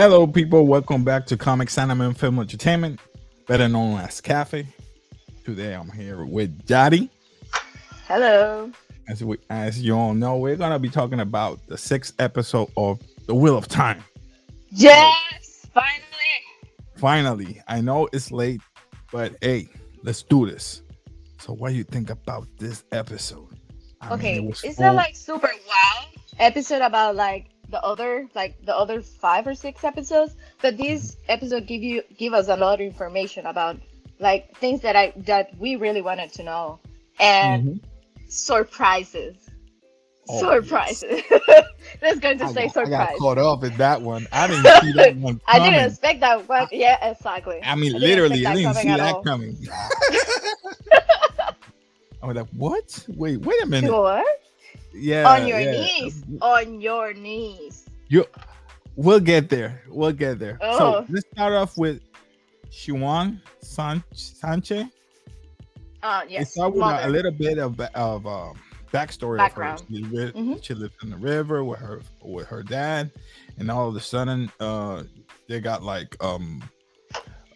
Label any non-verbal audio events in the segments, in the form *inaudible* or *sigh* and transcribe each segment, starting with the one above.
Hello, people. Welcome back to Comics Anime Film Entertainment, better known as Cafe. Today, I'm here with Daddy. Hello. As we, as you all know, we're gonna be talking about the sixth episode of The Wheel of Time. Yes, finally. Finally, I know it's late, but hey, let's do this. So, what do you think about this episode? I okay, mean, it is that like super wow episode about like the other like the other five or six episodes but this mm-hmm. episode give you give us a lot of information about like things that i that we really wanted to know. And mm-hmm. surprises. Oh, surprises. Yes. *laughs* let's go to I say got, surprise i got caught up in that one. I didn't *laughs* see that one i didn't expect that one. Yeah exactly. I mean I literally i didn't see that coming. *laughs* I was like what? Wait wait a minute. What yeah on your yeah. knees on your knees you we'll get there we'll get there oh. so let's start off with Siuan San- Sanchez uh yes let's start with a, a, little bit of of um backstory Background. of her. She, lived, mm-hmm. she lived in the river with her with her dad, and all of a sudden, uh, they got like um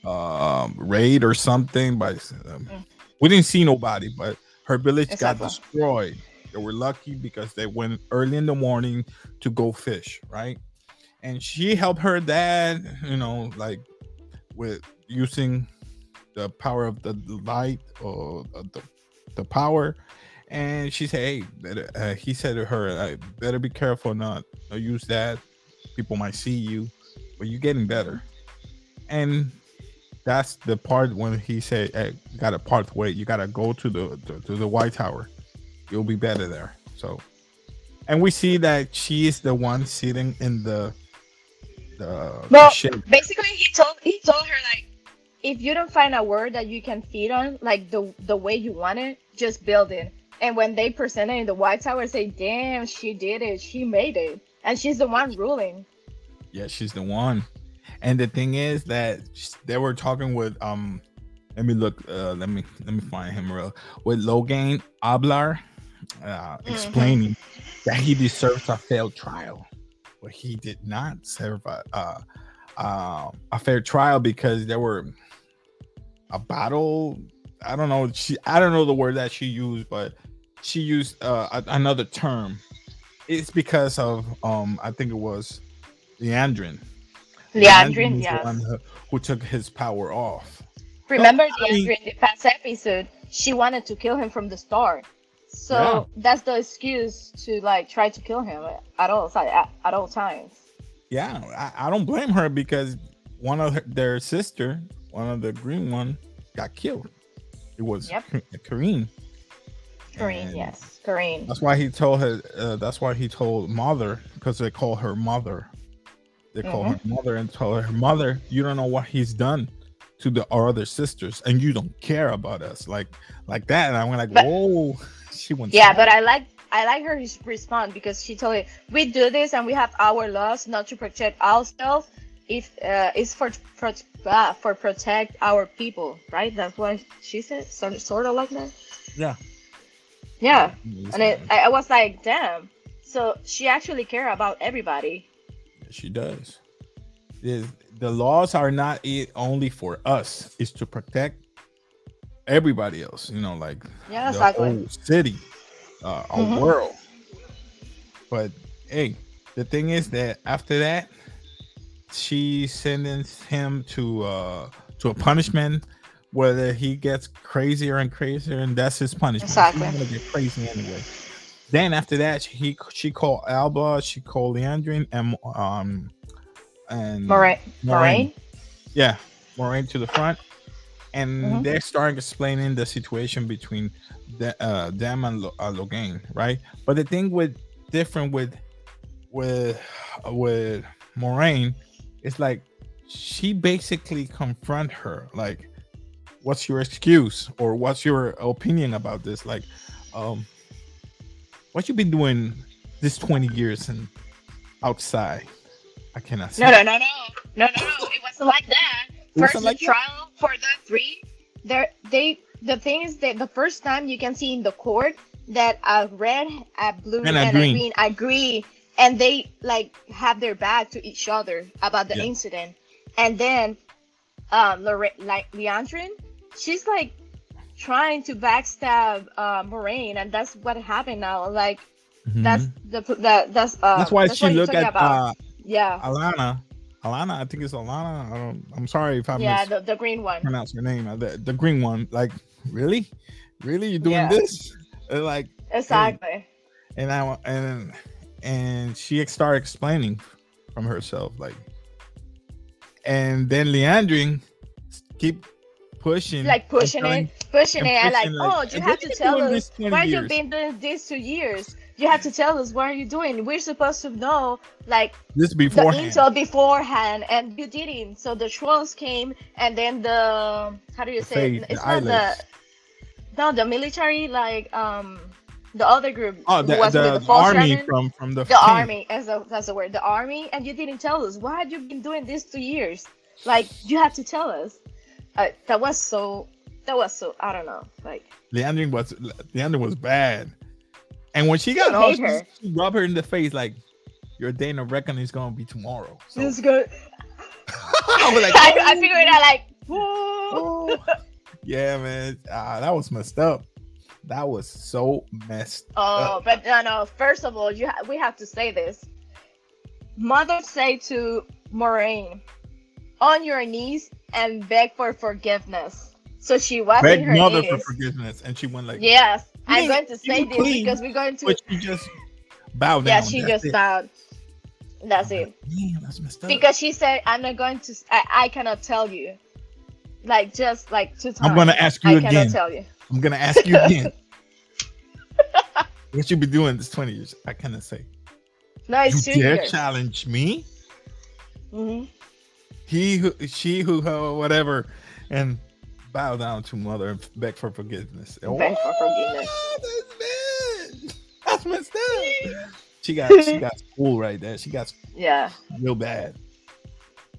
um raid or something by um, mm. we didn't see nobody, but her village exactly. got destroyed. They were lucky because they went early in the morning to go fish, right? And she helped her dad, you know, like with using the power of the light or the, the power. And she said, "Hey, better, uh, he said to her, better be careful not to use that. People might see you, but you're getting better." And that's the part when he said, "Hey, got a part way. You got to go to the, the to the White Tower." You'll be better there. So, and we see that she is the one sitting in the the well, ship. basically he told he told her like if you don't find a word that you can feed on like the the way you want it, just build it. And when they presented in the White Tower, say, "Damn, she did it. She made it, and she's the one ruling." Yeah, she's the one. And the thing is that they were talking with um. Let me look. Uh, let me let me find him real with Logain Ablar uh, mm-hmm. explaining mm-hmm. that he deserves a failed trial, but he did not serve a, uh, uh, a fair trial because there were a battle. I don't know. She I don't know the word that she used, but she used uh, another term. It's because of um I think it was Liandrin. Liandrin, yeah. Who, who took his power off. Remember so, Liandrin in the past episode? She wanted to kill him from the start. So yeah. that's the excuse to like try to kill him at all at, at all times. Yeah, I, I, don't blame her because one of her, their sister, one of the green one, got killed. It was yep. Kerene. Kerene, yes, Kerene. That's why he told her. Uh, that's why he told mother because they call her mother. They call mm-hmm. her mother and told her mother, "You don't know what he's done to the our other sisters, and you don't care about us like like that." And I went like, but, "Whoa." *laughs* she went. Yeah, but I like I like her response because she told me we do this and we have our laws not to protect ourselves. If uh, it's for for uh, for protect our people, right? That's what she said. Sort sort of like that. Yeah. Yeah, and it, I, I was like, damn. So she actually care about everybody. She does. Is the laws are not it only for us; it's to protect everybody else. You know, like yeah, the exactly. whole city, uh, our mm-hmm. world. But hey, the thing is that after that, she sentenced him to uh to a punishment whether he gets crazier and crazier, and that's his punishment. Exactly. He's gonna get crazy anyway. Then after that, he she called Alba, she called Liandrin, and um and Moiraine. Moiraine. Yeah, Moiraine to the front, and mm-hmm. they're starting explaining the situation between the, uh, them and uh, Logain, right? But the thing with different with with uh, with Moiraine is like she basically confront her like what's your excuse or what's your opinion about this like um what you been doing this 20 years and outside i cannot say no no no no no no no it wasn't like that first like trial for the three there they the thing is that the first time you can see in the court that a red a blue and, and a green. green agree and they like have their back to each other about the Yeah. incident, and then uh, Lorra- like Liandrin, she's like trying to backstab uh, Moiraine, and that's what happened now. Like that's the that that's uh, Mm-hmm. that's why she what you're looked talking at uh, yeah Alanna. Alanna, I think it's Alanna. I don't. I'm sorry if I yeah the, the green one. mispronounce her name. The, the green one. Like, really, really, you doing Yeah. this? Uh, Like, Exactly. and I and and she started explaining from herself, like, and then Liandrin keep pushing, Like pushing it, pushing and it, and like, like, oh, you have to tell us why you've years?" been doing this two years. You have to tell us what are you doing. We're supposed to know, like, this the beforehand. intel beforehand, and you didn't. So the trolls came, and then the how do you The say? It? the It's not the no the military like um the other group Oh, the, was the, the, the army from from the the army as a that's the word the army and you didn't tell us why have you been doing this two years like you have to tell us uh, that was so that was so i don't know like Liandrin was Liandrin was bad, and when she got I off, hate she, she rubbed her in the face like, "Your day of reckoning is gonna be tomorrow." So this is good I was like, I, I figured out like whoa. *laughs* Yeah, man, ah, that was messed up. That was so messed. Up. Oh but no no first of all you ha- we have to say this mother say to Moiraine on your knees and beg for forgiveness so she was in Beg mother knees for forgiveness, and she went like, yes i'm going to say this because we're going to but she just bowed yeah she That's just it. bowed that's it Damn, that's messed up. because she said i'm not going to i, I cannot tell you like just like two times I'm gonna ask you i again. cannot tell you I'm gonna ask you *laughs* again. *laughs* what you been doing this 20 years? I cannot say. no it's you dare years challenge me? hmm He who, she who, whatever, and bow down to mother and beg for forgiveness. Beg for forgiveness. Oh, that's bad. That's messed up. *laughs* She got she got school right there. She got yeah real bad.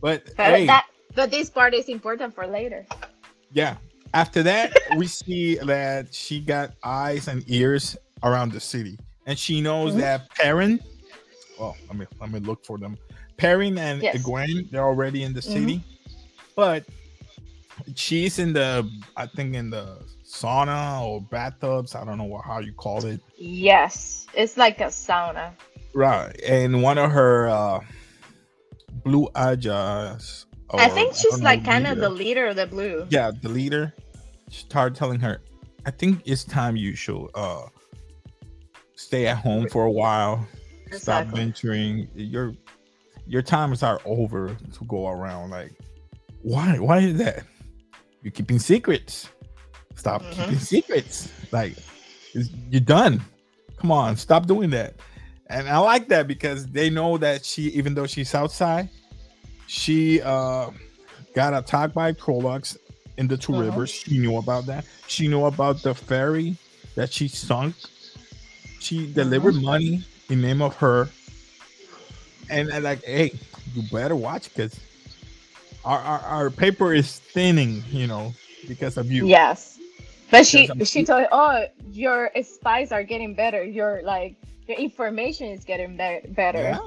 But, but hey, that but this part is important for later yeah. After that, we see that she got eyes and ears around the city, and she knows Mhm. that Perrin. Well, let me let me look for them. Perrin and Yes. Egwene, they're already in the Mhm. city, but she's in the I think in the sauna or bathtubs. I don't know what, how you call it. yes it's like a sauna. Right, and one of her uh blue Ajahs. i think she's know, like kind of the leader of the blue. Yeah the leader. Started telling her i think it's time you should uh stay at home for a while. Stop venturing. Your your times are over to go around like why why is that you're keeping secrets. Stop Mhm. keeping secrets. Like you're done. Come on stop doing that. And i like that because they know that she even though she's outside she uh got attacked by Trollocs in the 2 Mhm. rivers. She knew about that. She knew about the ferry that she sunk. She delivered money in name of her. And, and like hey you better watch because our, our our paper is thinning you know because of you yes but she I'm- she told oh your spies are getting better your like your information is getting be- better Yeah.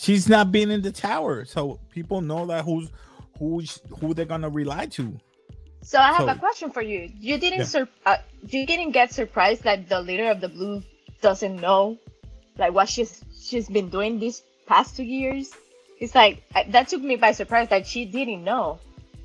She's not being in the tower, so people know that who's who's who they're gonna rely to. So I have So- a question for you. You didn't Yeah. sur- uh, you didn't get surprised that the leader of the blue doesn't know like what she's she's been doing these past two years? It's like that took me by surprise that she didn't know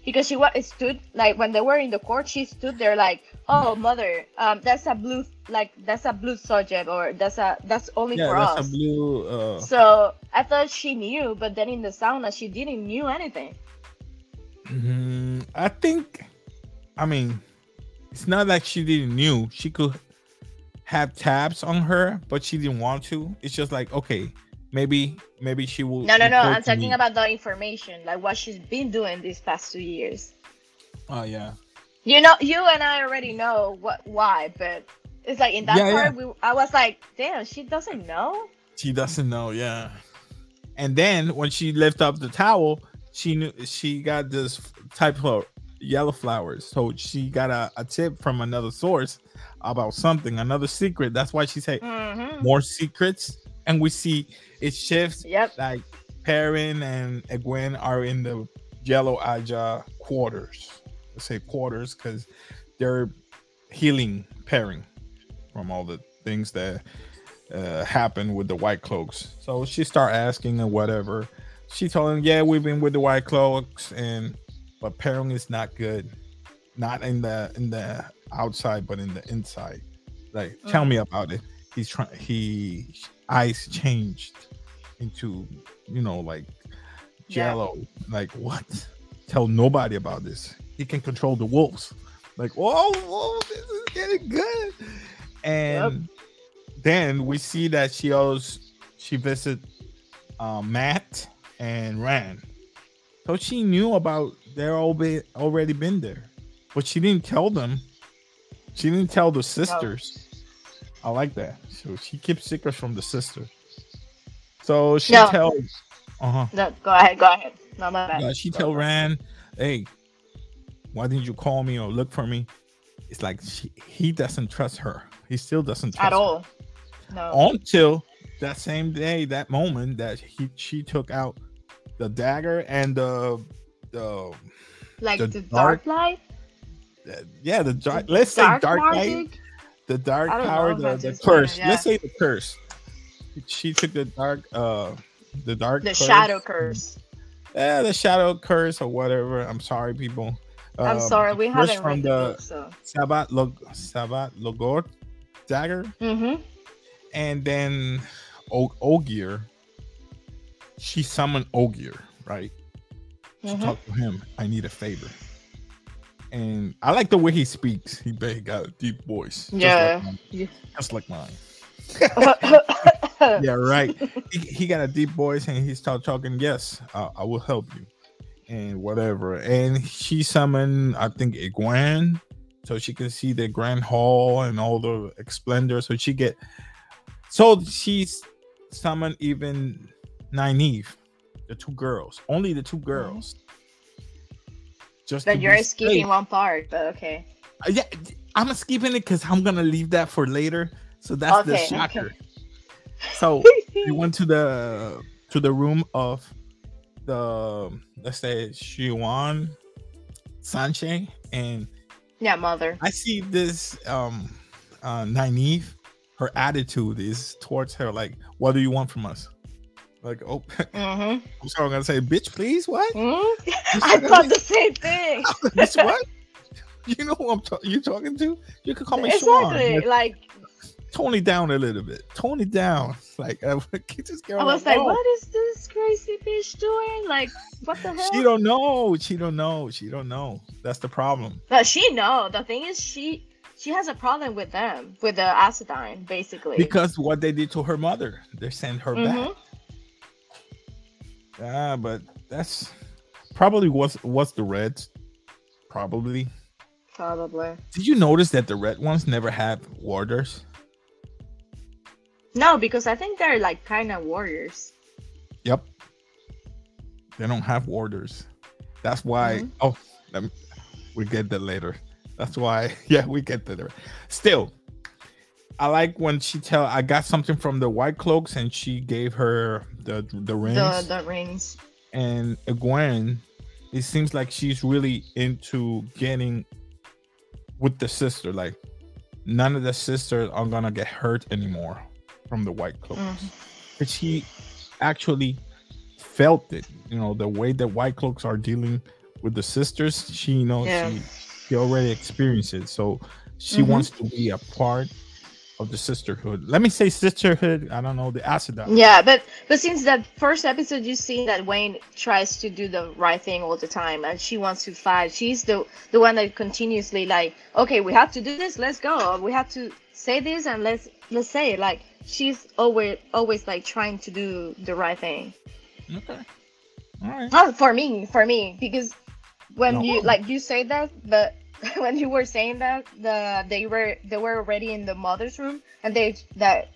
because she was stood like when they were in the court she stood there like oh mother um that's a blue like that's a blue subject or that's a that's only Yeah, for that's us a blue. Uh, so i thought she knew but then in the sauna she didn't knew anything mhm, I think. I mean, it's not like she didn't knew. She could have tabs on her, but she didn't want to. It's just like okay, maybe maybe she will. no no no i'm talking me. about the information like what she's been doing these past two years Oh yeah. you know you and i already know what why but it's like in that Yeah, part we, i was like damn she doesn't know She doesn't know, yeah. And then when she lifted up the towel, she knew she got this type of yellow flowers. So she got a, a tip from another source about something, another secret. That's why she said hmm more secrets. And we see it shifts. Yep. Like Perrin and Egwene are in the Yellow Ajah quarters. Let's say quarters because they're healing Perrin from all the things that uh, happened with the White Cloaks. So she start asking and whatever. She told him, "Yeah, we've been with the White Cloaks, and but Perrin is not good, not in the in the outside, but in the inside. Like, tell Mm. me about it. He's trying. He eyes changed into you know like Yeah. Like what? Tell nobody about this. He can control the wolves. Like whoa, whoa, this is getting good. And then we see that she owes she visit um, Matt and Rand. So she knew about they're all be, already been there, but she didn't tell them. She didn't tell the sisters. I like that. So she keeps secrets from the sister. So she No. tells, uh huh. No, go ahead. Go ahead. No, my bad. Yeah, she Go tell ahead. Rand, "Hey, why didn't you call me or look for me?" It's like she, he doesn't trust her. He still doesn't trust at her. all. No. until that same day, that moment that he she took out the dagger and the the like the the, dark- dark, light. the- yeah the dark the let's say dark light magic? The dark power the, the curse name, let's say the curse she took the dark uh the dark The curse. shadow curse. yeah the shadow curse or whatever i'm sorry people I'm Um, sorry, we haven't from read the book, so. sabat log Shadar Logoth dagger Mm-hmm. and then o- ogier she summoned ogier right Mm-hmm. talk to him i need a favor and i like the way he speaks. He, he got a deep voice. Just Yeah. like mine, Yeah. just like mine. *laughs* Yeah right. He, he got a deep voice and he started talking. Yes I, I will help you. And whatever. And she summoned i think Egwene so she can see the grand hall and all the splendor. So she get so she's summoned even Nynaeve, the two girls only the two girls just But to you're skipping safe. one part, but okay. Uh, yeah i'm skipping it because i'm gonna leave that for later so that's the Okay, okay. shocker so we *laughs* went to the to the room of the let's say Siuan Sanche and yeah, mother. I see this um uh Nynaeve her attitude is towards her like what do you want from us like oh Mm-hmm. *laughs* I'm sorry I'm gonna say bitch please what mm *laughs* I thought the same thing. *laughs* what you know who I'm ta- you talking to you can call me exactly. but Like tone it down a little bit tone it down like uh, get this girl I was like, like, "Whoa." what is this crazy bitch doing? Like, what the hell? She don't know. She don't know. She don't know. That's the problem. But she know. The thing is, she she has a problem with them, with the Aes Sedai, basically. Because what they did to her mother, they sent her back. Ah, but that's probably what's what's the Reds. Probably. Probably. Did you notice that the red ones never had warders? No, because I think they're like kind of warriors. Yep. They don't have warders. That's why. Mhm. Oh, let me, we get that later. That's why. *laughs* Yeah, we get that. later. Still, I like when she tell I got something from the white cloaks and she gave her the the rings The the rings. and Gwen. It seems like she's really into getting with the sister. Like none of the sisters are gonna get hurt anymore from the white cloaks Mhm. but she actually felt it you know the way that white cloaks are dealing with the sisters she knows Yeah. she, she already experienced it so she Mhm. wants to be a part of the sisterhood let me say sisterhood i don't know the acid Yeah, but but since that first episode, you see that Wayne tries to do the right thing all the time, and she wants to fight. She's the the one that continuously like, okay, we have to do this. Let's go. We have to say this, and let's let's say it. Like she's always always like trying to do the right thing. okay all right Not for me, for me, because when No. you like you say that, but *laughs* when you were saying that, the they were they were already in the mother's room, and they that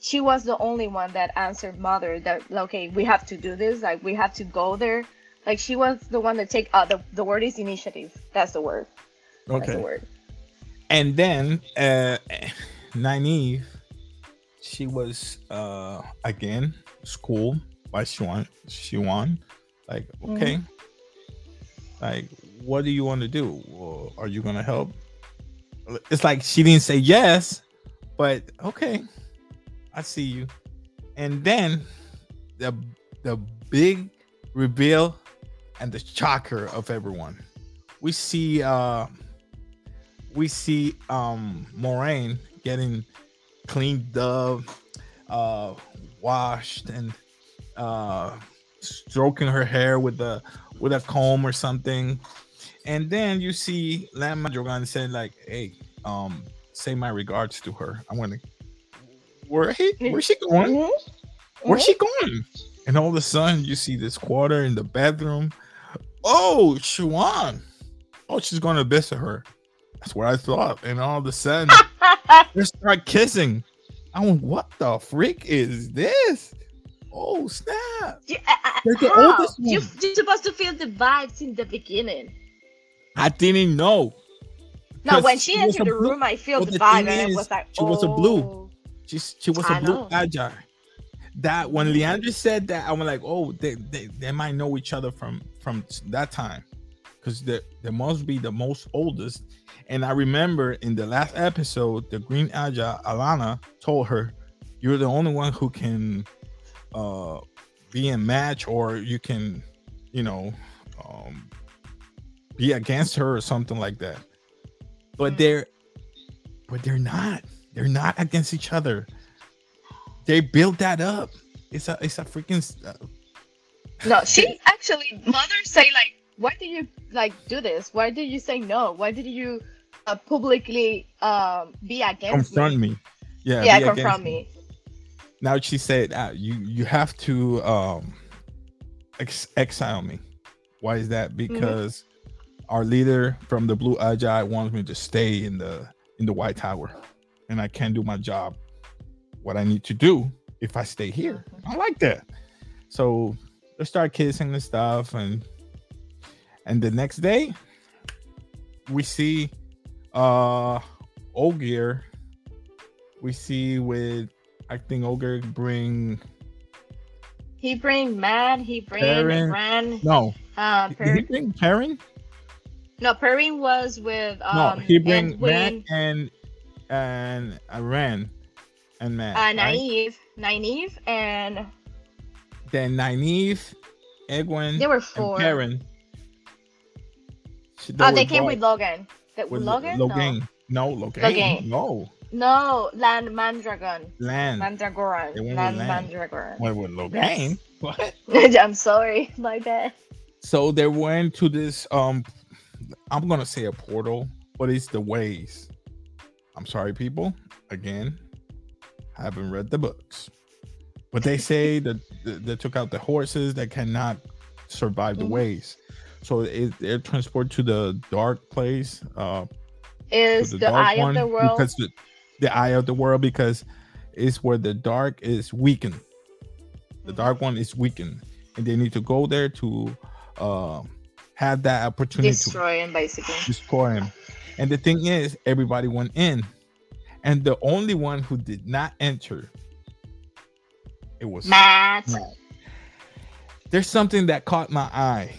she was the only one that answered mother that okay, we have to do this, like we have to go there. Like she was the one that take uh, the the word is initiative. That's the word. That's the okay word. and then uh Nynaeve she was uh again schooled by Siuan. Siuan, like Mm-hmm. okay, like what do you want to do? Are you gonna help? It's like she didn't say yes, but okay, I see you. And then the the big reveal and the shocker of everyone. We see uh we see um Moiraine getting cleaned up, uh washed and uh stroking her hair with a with a comb or something. And then you see Lan Madrigal saying like, "Hey, um, say my regards to her. I'm gonna. Where he? Where's she going? Mhm. Where's she going? And all of a sudden, you see this quarter in the bedroom. Oh, Siuan. Oh, she's going to visit her. That's what I thought. And all of a sudden, *laughs* they start kissing. I went, what the freak is this? Oh, snap. You- uh, uh, They're the how? oldest You, one. you're supposed to feel the vibes in the beginning. I didn't know. No, when she was entered the blue- room, I feel the the vibe, and it was like, she was a blue. oh. She's, she was I a blue know. agile. That when Leandra said that, I was like, oh, they, they, they might know each other from from that time, because they they must be the most oldest. And I remember in the last episode, the Green Ajah Alanna told her, "You're the only one who can uh be in match, or you can, you know, um be against her or something like that." But Mm. they're but they're not. They're not against each other. They built that up. It's a it's a freaking uh, No, *laughs* she actually, mother say like, why did you like do this? Why did you say no? Why did you uh, publicly um be against confront me? me. Yeah, Yeah, confront me. Now she said, uh, "You you have to um ex- exile me." Why is that? Mm-hmm. Our leader from the Blue Ajah wants me to stay in the in the White Tower, and I can't do my job. What I need to do if I stay here, I like that. So they start kissing and stuff, and and the next day we see uh Ogier. We see with I think Ogre bring He bring Mad. He bring Perrin. Ran. no. Uh, Did he bring Perrin? No, Perrin was with um. no, he bring Matt Edwin, and and Ren and Matt. uh, right? naive, naive, and Then Nynaeve, Egwene, there were four. Perrin. She- Oh, they came with Logan. The, with Logan? Logan. No, Logan. Logan. No, No, no, Land Mandragon. Lan. Mandragoran. Land Lan. Mandragoran. Went with Logan. *laughs* What? *laughs* I'm sorry, my bad. So they went to this um I'm gonna say a portal, but it's the ways. I'm sorry, people. Again, haven't read the books. But they say *laughs* that they took out the horses that cannot survive the Mhm. ways. So it, they're transported to the dark place, uh Is the, eye of the world? because the, the eye of the world because it's where the dark is weakened. The Mhm. dark one is weakened, and they need to go there to uh, have that opportunity to destroy him basically. destroy him. And the thing is, everybody went in, and the only one who did not enter, it was Matt. Matt. There's something that caught my eye,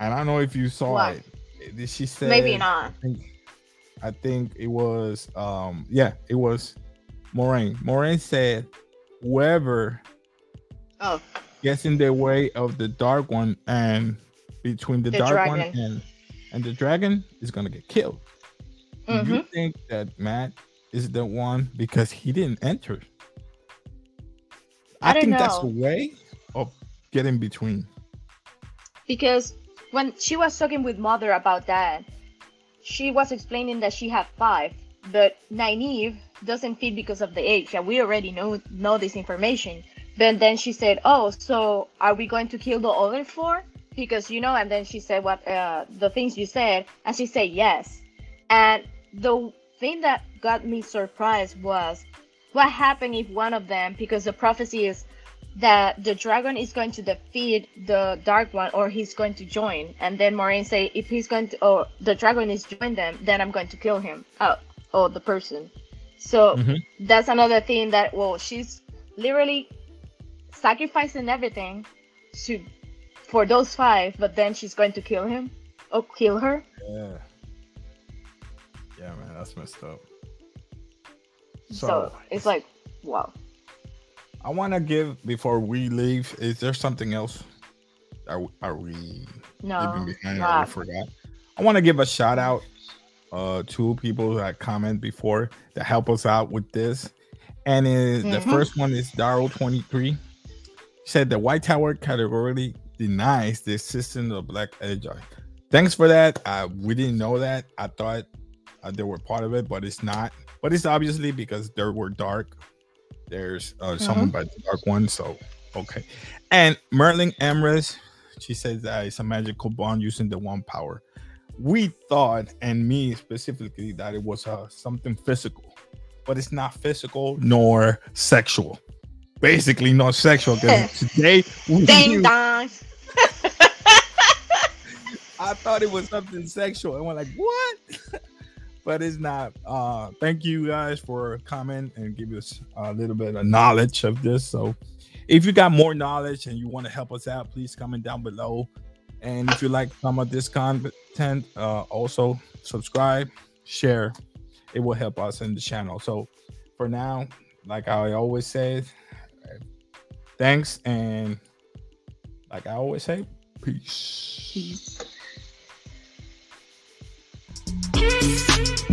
and I don't know if you saw What? it. She said, Maybe not. I think, I think it was, um, yeah, it was Moiraine. Moiraine said, whoever Oh, gets in the way of the dark one and between the, The dark one and and the dragon is gonna get killed. Do you mm-hmm. think that Matt is the one because he didn't enter? I don't think that's a way of getting between. because when she was talking with mother about that, she was explaining that she had five, but Nynaeve doesn't fit because of the age, and we already know know this information. But then she said, "Oh, so are we going to kill the other four? Because you know." And then she said, "What uh, the things you said?" And she said, "Yes." And the thing that got me surprised was what happened if one of them, because the prophecy is that the dragon is going to defeat the dark one or he's going to join and then Moiraine say if he's going to or the dragon is join them then I'm going to kill him oh or the person So mm-hmm. that's another thing that well, she's literally sacrificing everything to for those five, but then she's going to kill him or kill her. Yeah. Yeah, man, that's messed up. So, so it's like, wow. I want to give before we leave. Is there something else? Are are we no, behind? Not. Or forgot. I want to give a shout out uh two people that comment before that help us out with this. And mm-hmm. the first one is Daryl23. Said the White Tower categorically denies the existence of Black Ajah. Thanks for that. Uh, we didn't know that. I thought uh, they were part of it, but it's not. But it's obviously because they were dark. There's uh, mm-hmm. someone by the dark one, so okay. And Merlin Emrys, she says that it's a magical bond using the one power we thought, and me specifically, that it was uh, something physical, but it's not physical nor sexual. Basically, not sexual. Because *laughs* today, ding dong. *laughs* I thought it was something sexual, and we're like, what? *laughs* but it's not. Uh, thank you guys for comment and give us a little bit of knowledge of this. So, if you got more knowledge and you want to help us out, please comment down below. And if you like some of this content, uh, also subscribe, share. It will help us in the channel. So for now, like I always say, thanks. And like I always say, peace. Peace.